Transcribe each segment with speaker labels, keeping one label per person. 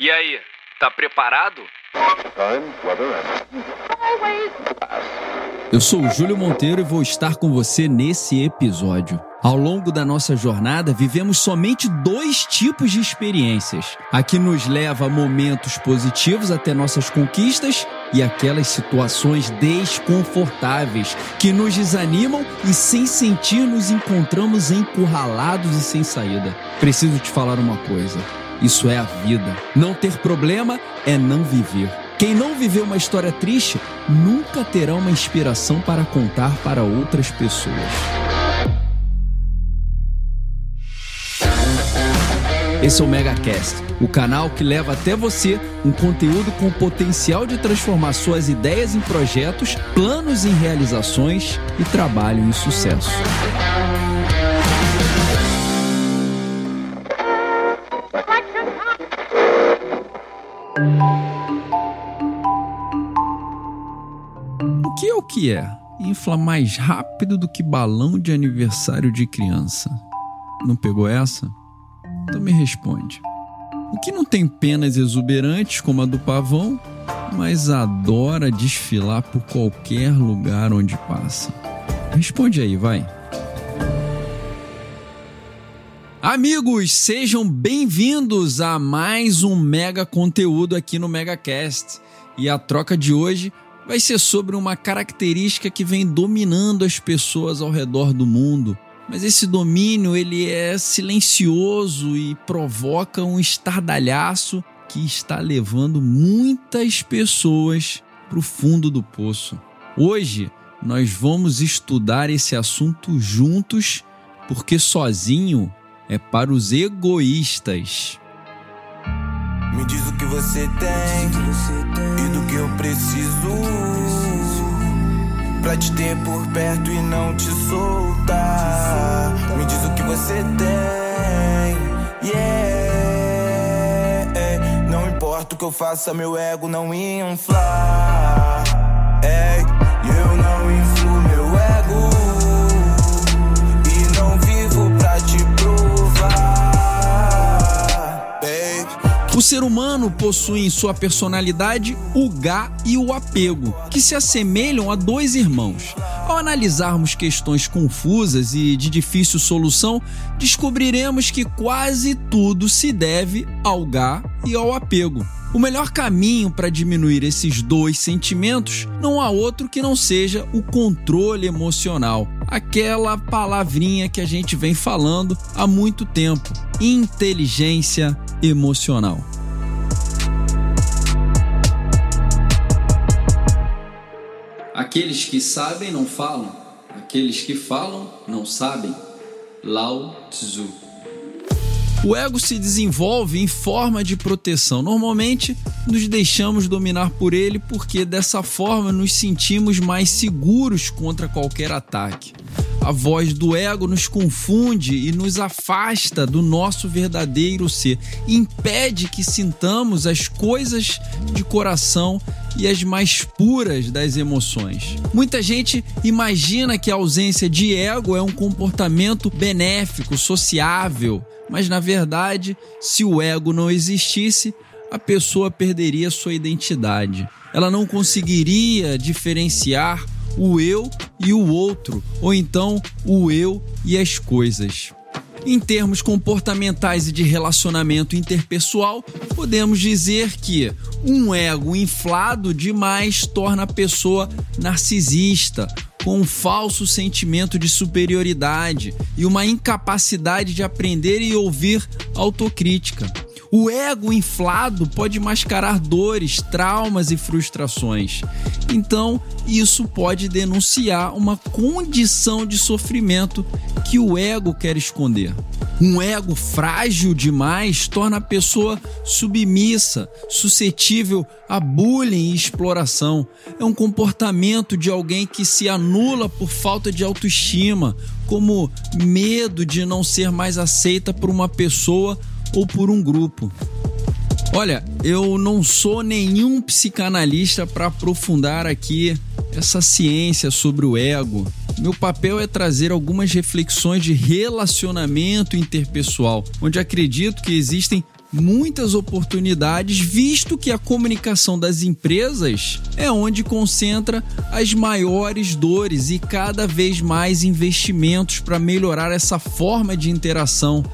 Speaker 1: E aí, tá preparado?
Speaker 2: Eu sou o Júlio Monteiro e vou estar com você nesse episódio. Ao longo da nossa jornada, vivemos somente dois tipos de experiências: a que nos leva a momentos positivos até nossas conquistas e aquelas situações desconfortáveis que nos desanimam e, sem sentir, nos encontramos encurralados e sem saída. Preciso te falar uma coisa: isso é a vida. Não ter problema é não viver. Quem não viveu uma história triste nunca terá uma inspiração para contar para outras pessoas. Esse é o MegaCast, o canal que leva até você um conteúdo com potencial de transformar suas ideias em projetos, planos em realizações e trabalho em sucesso. Que é? Infla mais rápido do que balão de aniversário de criança. Não pegou essa? Então me responde. O que não tem penas exuberantes como a do pavão, mas adora desfilar por qualquer lugar onde passa? Responde aí, vai. Amigos, sejam bem-vindos a mais um mega conteúdo aqui no MegaCast. E a troca de hoje vai ser sobre uma característica que vem dominando as pessoas ao redor do mundo mas esse domínio ele é silencioso e provoca um estardalhaço que está levando muitas pessoas para o fundo do poço. Hoje nós vamos estudar esse assunto juntos, porque sozinho é para os egoístas.
Speaker 3: Você tem e do que eu preciso pra te ter por perto e não te soltar. Me diz o que você tem, yeah. Não importa o que eu faça, meu ego não inflar. Ei, eu não influo
Speaker 2: O ser humano possui em sua personalidade o gá e o apego, que se assemelham a dois irmãos. Ao analisarmos questões confusas e de difícil solução, descobriremos que quase tudo se deve ao gá e ao apego. O melhor caminho para diminuir esses dois sentimentos não há outro que não seja o controle emocional, aquela palavrinha que a gente vem falando há muito tempo: inteligência emocional. Aqueles que sabem não falam, aqueles que falam não sabem. Lao Tzu. O ego se desenvolve em forma de proteção. Normalmente, nos deixamos dominar por ele porque dessa forma nos sentimos mais seguros contra qualquer ataque. A voz do ego nos confunde e nos afasta do nosso verdadeiro ser, impede que sintamos as coisas de coração e as mais puras das emoções. Muita gente imagina que a ausência de ego é um comportamento benéfico, sociável, mas na verdade, se o ego não existisse, a pessoa perderia sua identidade. Ela não conseguiria diferenciar o eu e o outro, ou então o eu e as coisas. Em termos comportamentais e de relacionamento interpessoal, podemos dizer que um ego inflado demais torna a pessoa narcisista, com um falso sentimento de superioridade e uma incapacidade de aprender e ouvir autocrítica. O ego inflado pode mascarar dores, traumas e frustrações. Então, isso pode denunciar uma condição de sofrimento que o ego quer esconder. Um ego frágil demais torna a pessoa submissa, suscetível a bullying e exploração. É um comportamento de alguém que se anula por falta de autoestima, como medo de não ser mais aceita por uma pessoa ou por um grupo. Olha, eu não sou nenhum psicanalista para aprofundar aqui essa ciência sobre o ego. Meu papel é trazer algumas reflexões de relacionamento interpessoal, onde acredito que existem muitas oportunidades, visto que a comunicação das empresas é onde concentra as maiores dores e cada vez mais investimentos para melhorar essa forma de interação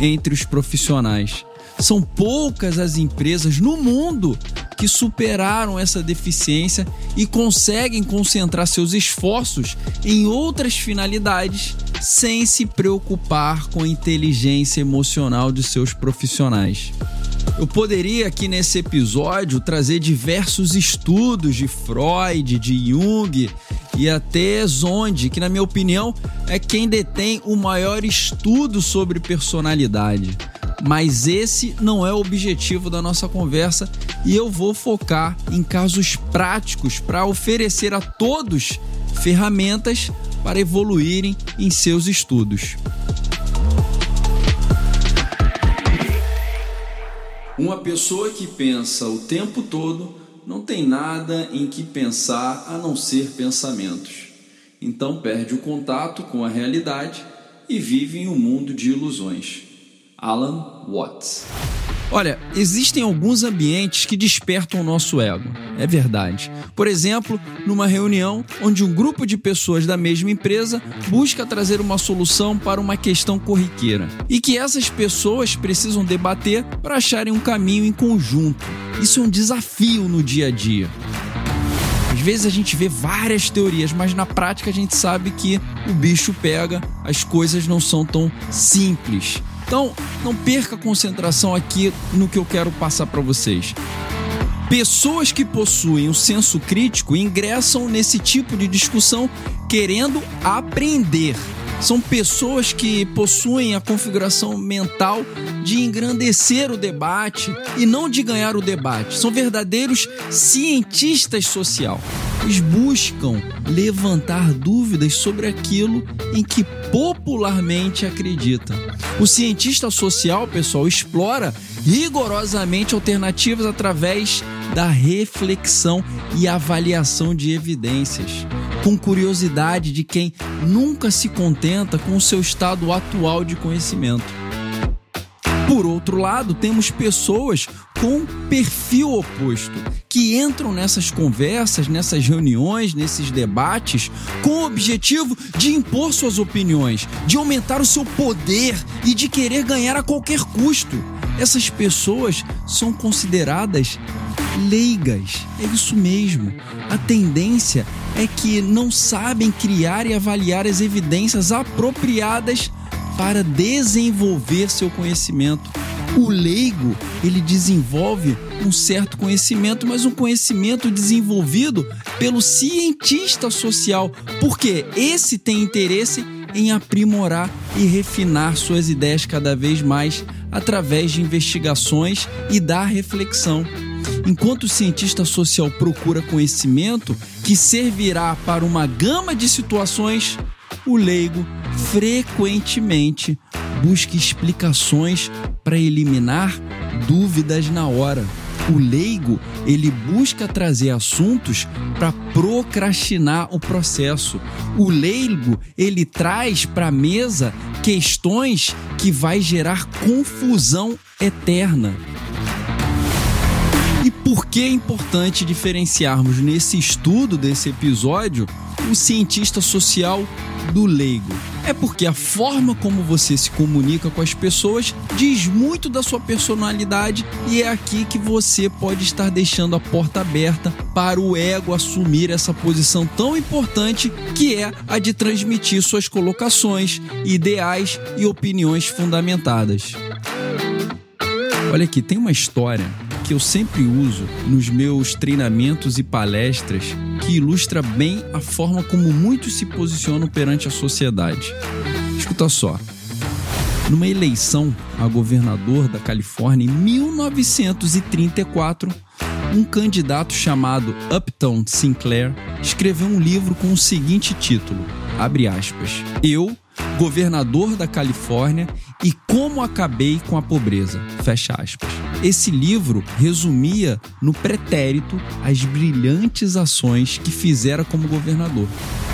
Speaker 2: entre os profissionais. São poucas as empresas no mundo que superaram essa deficiência e conseguem concentrar seus esforços em outras finalidades sem se preocupar com a inteligência emocional de seus profissionais. Eu poderia aqui nesse episódio trazer diversos estudos de Freud, de Jung e até Zonde, que na minha opinião é quem detém o maior estudo sobre personalidade. Mas esse não é o objetivo da nossa conversa e eu vou focar em casos práticos para oferecer a todos ferramentas para evoluírem em seus estudos. Uma pessoa que pensa o tempo todo não tem nada em que pensar a não ser pensamentos. Então perde o contato com a realidade e vive em um mundo de ilusões. Alan Watts. Olha, existem alguns ambientes que despertam o nosso ego, é verdade. Por exemplo, numa reunião onde um grupo de pessoas da mesma empresa busca trazer uma solução para uma questão corriqueira e que essas pessoas precisam debater para acharem um caminho em conjunto. Isso é um desafio no dia a dia. Às vezes a gente vê várias teorias, mas na prática a gente sabe que o bicho pega, as coisas não são tão simples. Então, não perca a concentração aqui no que eu quero passar para vocês. Pessoas que possuem um senso crítico ingressam nesse tipo de discussão querendo aprender. São pessoas que possuem a configuração mental de engrandecer o debate e não de ganhar o debate. São verdadeiros cientistas social. Eles buscam levantar dúvidas sobre aquilo em que popularmente acreditam. O cientista social, pessoal, explora rigorosamente alternativas através da reflexão e avaliação de evidências, com curiosidade de quem nunca se contenta com o seu estado atual de conhecimento. Por outro lado, temos pessoas com perfil oposto, que entram nessas conversas, nessas reuniões, nesses debates, com o objetivo de impor suas opiniões, de aumentar o seu poder e de querer ganhar a qualquer custo. Essas pessoas são consideradas leigas. É isso mesmo. A tendência é que não sabem criar e avaliar as evidências apropriadas para desenvolver seu conhecimento. O leigo, ele desenvolve um certo conhecimento, mas um conhecimento desenvolvido pelo cientista social, porque esse tem interesse em aprimorar e refinar suas ideias cada vez mais através de investigações e da reflexão. Enquanto o cientista social procura conhecimento que servirá para uma gama de situações, o leigo frequentemente busca explicações para eliminar dúvidas na hora. O leigo, ele busca trazer assuntos para procrastinar o processo. O leigo, ele traz para a mesa questões que vai gerar confusão eterna. E por que é importante diferenciarmos nesse estudo desse episódio o cientista social do leigo? É porque a forma como você se comunica com as pessoas diz muito da sua personalidade e é aqui que você pode estar deixando a porta aberta para o ego assumir essa posição tão importante que é a de transmitir suas colocações, ideais e opiniões fundamentadas. Olha aqui, tem uma história que eu sempre uso nos meus treinamentos e palestras que ilustra bem a forma como muitos se posicionam perante a sociedade. Escuta só. Numa eleição a governador da Califórnia em 1934, um candidato chamado Upton Sinclair escreveu um livro com o seguinte título: abre aspas. Eu, governador da Califórnia e como acabei com a pobreza. Fecha aspas. Esse livro resumia no pretérito as brilhantes ações que fizera como governador.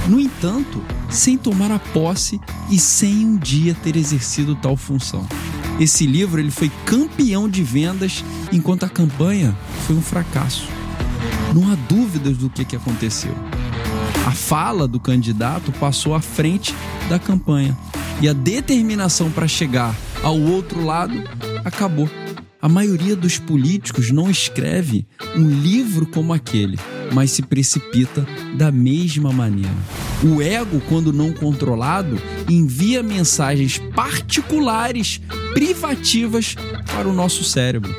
Speaker 2: No entanto, sem tomar a posse e sem um dia ter exercido tal função. Esse livro ele foi campeão de vendas, enquanto a campanha foi um fracasso. Não há dúvidas do que, que aconteceu. A fala do candidato passou à frente da campanha e a determinação para chegar ao outro lado acabou. A maioria dos políticos não escreve um livro como aquele, mas se precipita da mesma maneira. O ego, quando não controlado, envia mensagens particulares, privativas para o nosso cérebro,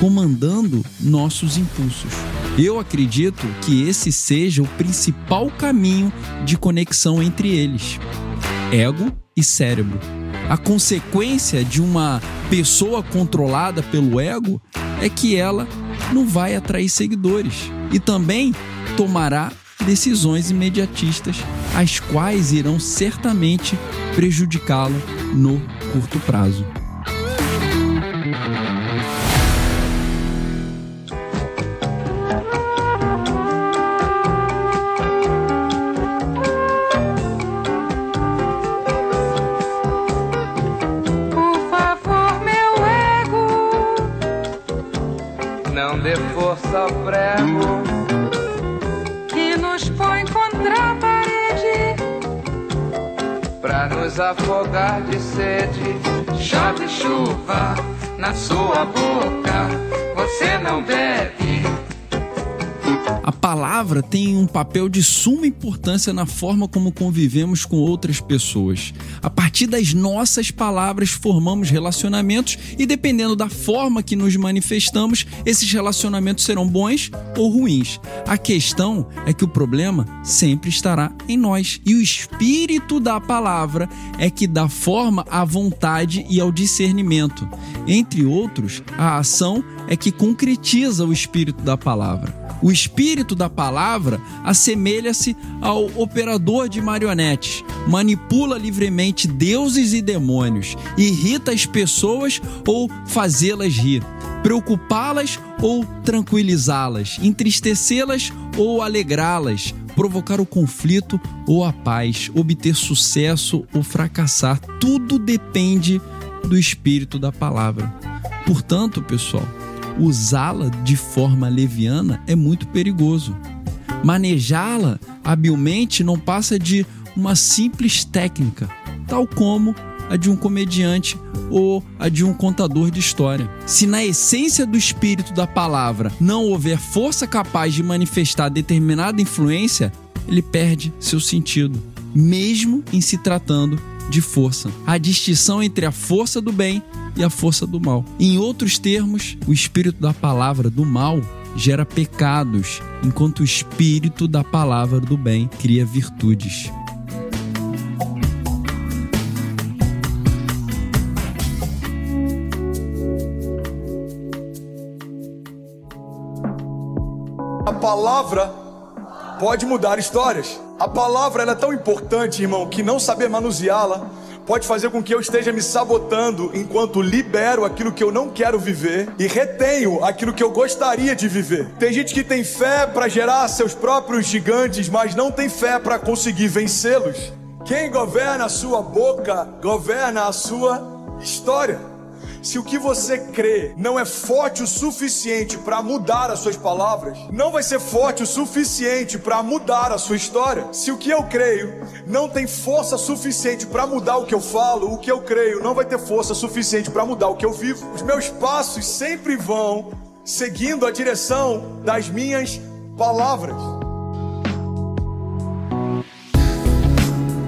Speaker 2: comandando nossos impulsos. Eu acredito que esse seja o principal caminho de conexão entre eles: ego e cérebro. A consequência de uma pessoa controlada pelo ego é que ela não vai atrair seguidores e também tomará decisões imediatistas, as quais irão certamente prejudicá-lo no curto prazo.
Speaker 4: Sua boca,
Speaker 2: palavra tem um papel de suma importância na forma como convivemos com outras pessoas. A partir das nossas palavras, formamos relacionamentos e, dependendo da forma que nos manifestamos, esses relacionamentos serão bons ou ruins. A questão é que o problema sempre estará em nós. E o espírito da palavra é que dá forma à vontade e ao discernimento. Entre outros, a ação é que concretiza o espírito da palavra. O espírito da palavra assemelha-se ao operador de marionetes, manipula livremente deuses e demônios, irrita as pessoas ou fazê-las rir, preocupá-las ou tranquilizá-las, entristecê-las ou alegrá-las, provocar o conflito ou a paz, obter sucesso ou fracassar. Tudo depende do espírito da palavra. Portanto, pessoal, usá-la de forma leviana é muito perigoso. Manejá-la habilmente não passa de uma simples técnica, tal como a de um comediante ou a de um contador de história. Se na essência do espírito da palavra não houver força capaz de manifestar determinada influência, ele perde seu sentido, mesmo em se tratando de força. A distinção entre a força do bem e a força do mal. Em outros termos, o espírito da palavra do mal gera pecados, enquanto o espírito da palavra do bem cria virtudes.
Speaker 5: A palavra pode mudar histórias. A palavra é tão importante, irmão, que não saber manuseá-la pode fazer com que eu esteja me sabotando enquanto libero aquilo que eu não quero viver e retenho aquilo que eu gostaria de viver. Tem gente que tem fé para gerar seus próprios gigantes, mas não tem fé para conseguir vencê-los. Quem governa a sua boca, governa a sua história. Se o que você crê não é forte o suficiente para mudar as suas palavras, não vai ser forte o suficiente para mudar a sua história. Se o que eu creio não tem força suficiente para mudar o que eu falo, o que eu creio não vai ter força suficiente para mudar o que eu vivo. Os meus passos sempre vão seguindo a direção das minhas palavras.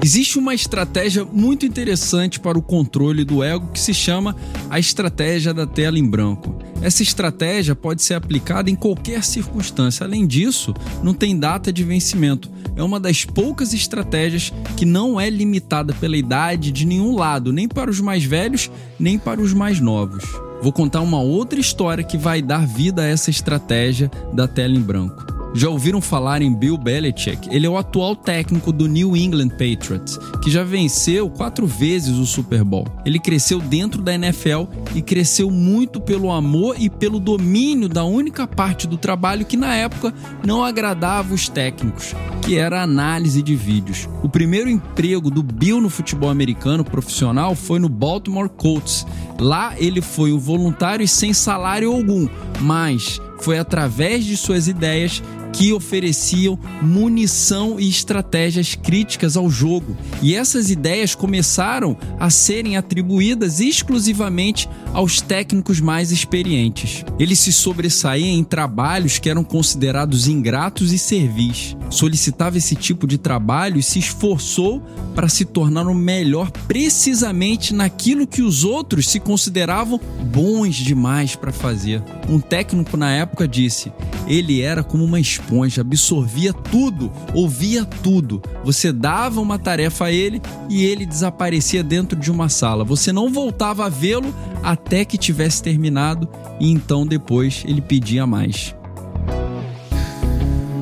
Speaker 2: Existe uma estratégia muito interessante para o controle do ego que se chama a estratégia da tela em branco. Essa estratégia pode ser aplicada em qualquer circunstância. Além disso, não tem data de vencimento. É uma das poucas estratégias que não é limitada pela idade de nenhum lado, nem para os mais velhos, nem para os mais novos. Vou contar uma outra história que vai dar vida a essa estratégia da tela em branco. Já ouviram falar em Bill Belichick? Ele é o atual técnico do New England Patriots, que já venceu quatro vezes o Super Bowl. Ele cresceu dentro da NFL e cresceu muito pelo amor e pelo domínio da única parte do trabalho que na época não agradava os técnicos, que era a análise de vídeos. O primeiro emprego do Bill no futebol americano profissional foi no Baltimore Colts. Lá ele foi um voluntário sem salário algum, mas foi através de suas ideias que ofereciam munição e estratégias críticas ao jogo. E essas ideias começaram a serem atribuídas exclusivamente aos técnicos mais experientes. Ele se sobressaía em trabalhos que eram considerados ingratos e servis. Solicitava esse tipo de trabalho e se esforçou para se tornar o melhor precisamente naquilo que os outros se consideravam bons demais para fazer. Um técnico na época disse: ele era como uma esponja, absorvia tudo, ouvia tudo. Você dava uma tarefa a ele e ele desaparecia dentro de uma sala. Você não voltava a vê-lo até que tivesse terminado e então depois ele pedia mais.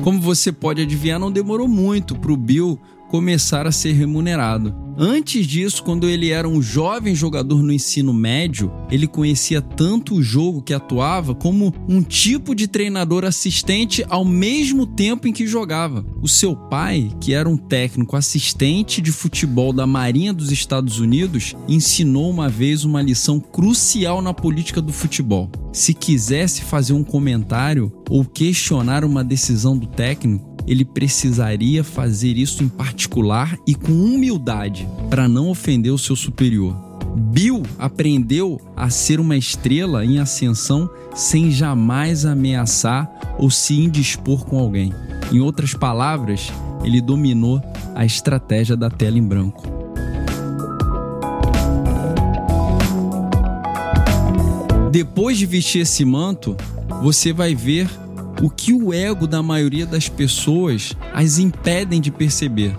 Speaker 2: Como você pode adivinhar, não demorou muito para o Bill começar a ser remunerado. Antes disso, quando ele era um jovem jogador no ensino médio, ele conhecia tanto o jogo que atuava como um tipo de treinador assistente ao mesmo tempo em que jogava. O seu pai, que era um técnico assistente de futebol da Marinha dos Estados Unidos, ensinou uma vez uma lição crucial na política do futebol. Se quisesse fazer um comentário ou questionar uma decisão do técnico, ele precisaria fazer isso em particular e com humildade para não ofender o seu superior. Bill aprendeu a ser uma estrela em ascensão sem jamais ameaçar ou se indispor com alguém. Em outras palavras, ele dominou a estratégia da tela em branco. Depois de vestir esse manto, você vai ver o que o ego da maioria das pessoas as impedem de perceber.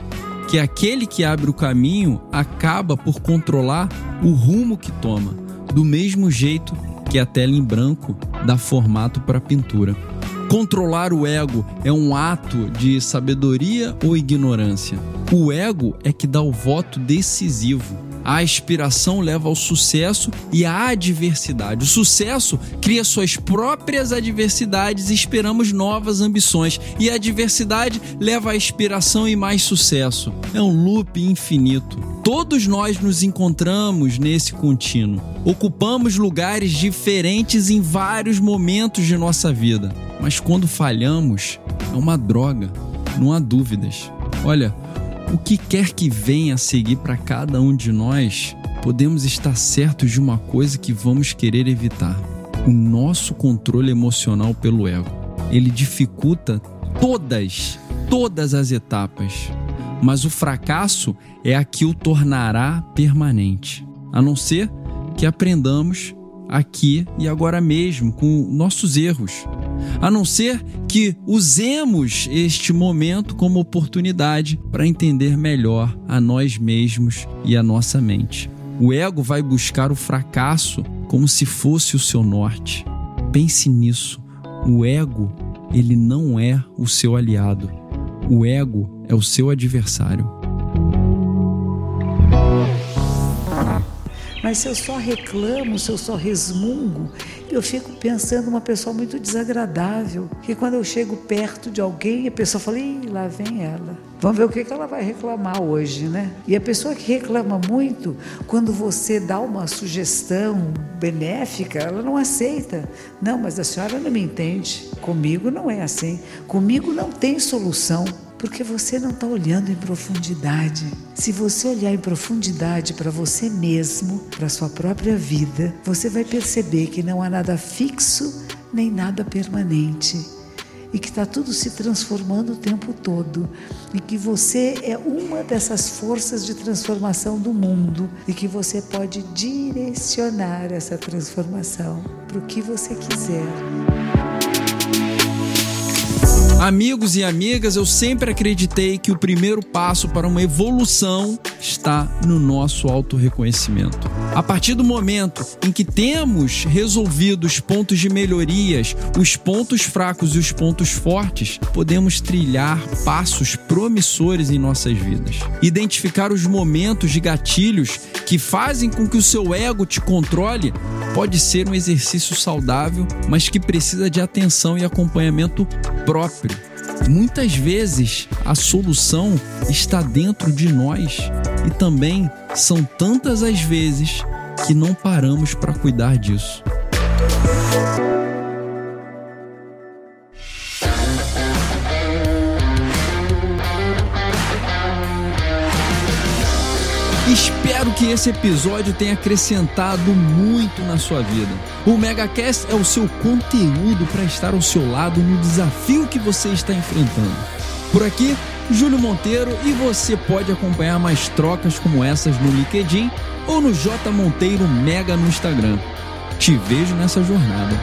Speaker 2: Que aquele que abre o caminho acaba por controlar o rumo que toma, do mesmo jeito que a tela em branco dá formato para pintura. Controlar o ego é um ato de sabedoria ou ignorância? O ego é que dá o voto decisivo a aspiração leva ao sucesso e à adversidade. O sucesso cria suas próprias adversidades e esperamos novas ambições. E a adversidade leva à aspiração e mais sucesso. É um loop infinito. Todos nós nos encontramos nesse contínuo. Ocupamos lugares diferentes em vários momentos de nossa vida. Mas quando falhamos, é uma droga, não há dúvidas. Olha, o que quer que venha a seguir para cada um de nós, podemos estar certos de uma coisa que vamos querer evitar: o nosso controle emocional pelo ego. Ele dificulta todas, todas as etapas, mas o fracasso é a que o tornará permanente, a não ser que aprendamos aqui e agora mesmo com nossos erros a não ser que usemos este momento como oportunidade para entender melhor a nós mesmos e a nossa mente. O ego vai buscar o fracasso como se fosse o seu norte. Pense nisso. O ego, ele não é o seu aliado. O ego é o seu adversário.
Speaker 6: Mas se eu só reclamo, se eu só resmungo, eu fico pensando uma pessoa muito desagradável. Que quando eu chego perto de alguém, a pessoa fala: Ih, lá vem ela. Vamos ver o que ela vai reclamar hoje, né? E a pessoa que reclama muito, quando você dá uma sugestão benéfica, ela não aceita. Não, mas a senhora não me entende. Comigo não é assim. Comigo não tem solução porque você não está olhando em profundidade. Se você olhar em profundidade para você mesmo, para sua própria vida, você vai perceber que não há nada fixo nem nada permanente e que está tudo se transformando o tempo todo e que você é uma dessas forças de transformação do mundo e que você pode direcionar essa transformação para o que você quiser.
Speaker 2: Amigos e amigas, eu sempre acreditei que o primeiro passo para uma evolução está no nosso autorreconhecimento. A partir do momento em que temos resolvido os pontos de melhorias, os pontos fracos e os pontos fortes, podemos trilhar passos promissores em nossas vidas. Identificar os momentos de gatilhos que fazem com que o seu ego te controle pode ser um exercício saudável, mas que precisa de atenção e acompanhamento próprio. Muitas vezes a solução está dentro de nós e também são tantas as vezes que não paramos para cuidar disso. Que esse episódio tenha acrescentado muito na sua vida. O MegaCast é o seu conteúdo para estar ao seu lado no desafio que você está enfrentando. Por aqui, Júlio Monteiro e você pode acompanhar mais trocas como essas no LinkedIn ou no J Monteiro Mega no Instagram. Te vejo nessa jornada.